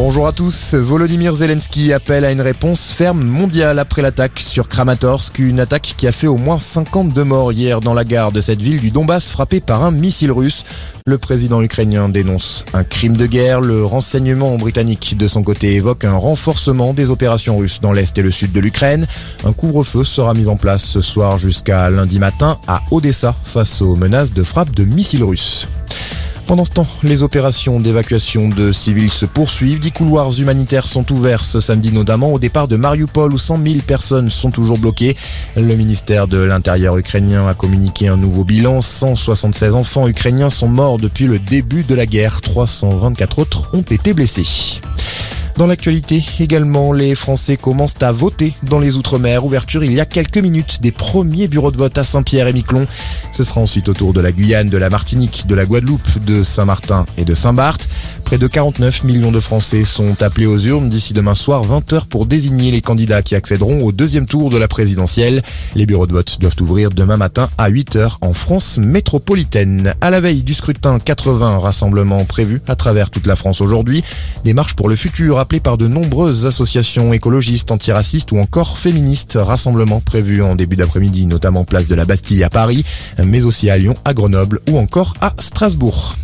Bonjour à tous. Volodymyr Zelensky appelle à une réponse ferme mondiale après l'attaque sur Kramatorsk, une attaque qui a fait au moins 52 morts hier dans la gare de cette ville du Donbass frappée par un missile russe. Le président ukrainien dénonce un crime de guerre. Le renseignement britannique, de son côté, évoque un renforcement des opérations russes dans l'est et le sud de l'Ukraine. Un couvre-feu sera mis en place ce soir jusqu'à lundi matin à Odessa face aux menaces de frappe de missiles russes. Pendant ce temps, les opérations d'évacuation de civils se poursuivent. Dix couloirs humanitaires sont ouverts ce samedi, notamment au départ de Mariupol où 100 000 personnes sont toujours bloquées. Le ministère de l'Intérieur ukrainien a communiqué un nouveau bilan. 176 enfants ukrainiens sont morts depuis le début de la guerre. 324 autres ont été blessés. Dans l'actualité également, les Français commencent à voter dans les Outre-mer. Ouverture il y a quelques minutes des premiers bureaux de vote à Saint-Pierre et Miquelon. Ce sera ensuite au tour de la Guyane, de la Martinique, de la Guadeloupe, de Saint-Martin et de Saint-Barth. Près de 49 millions de Français sont appelés aux urnes d'ici demain soir 20h pour désigner les candidats qui accéderont au deuxième tour de la présidentielle. Les bureaux de vote doivent ouvrir demain matin à 8h en France métropolitaine. À la veille du scrutin, 80 rassemblements prévus à travers toute la France aujourd'hui. Des pour le futur appelées par de nombreuses associations écologistes, antiracistes ou encore féministes. Rassemblements prévus en début d'après-midi, notamment place de la Bastille à Paris, mais aussi à Lyon, à Grenoble ou encore à Strasbourg.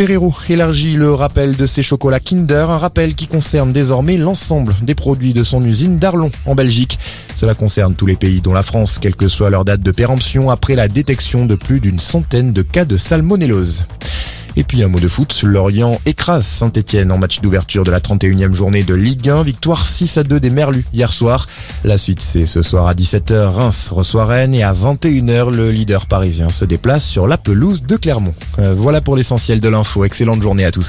Ferrero élargit le rappel de ses chocolats Kinder, un rappel qui concerne désormais l'ensemble des produits de son usine d'Arlon en Belgique. Cela concerne tous les pays dont la France, quelle que soit leur date de péremption, après la détection de plus d'une centaine de cas de salmonellose. Et puis un mot de foot, Lorient écrase Saint-Etienne en match d'ouverture de la 31e journée de Ligue 1, victoire 6 à 2 des Merlus hier soir. La suite c'est ce soir à 17h, Reims reçoit Rennes et à 21h le leader parisien se déplace sur la pelouse de Clermont. Euh, voilà pour l'essentiel de l'info, excellente journée à tous.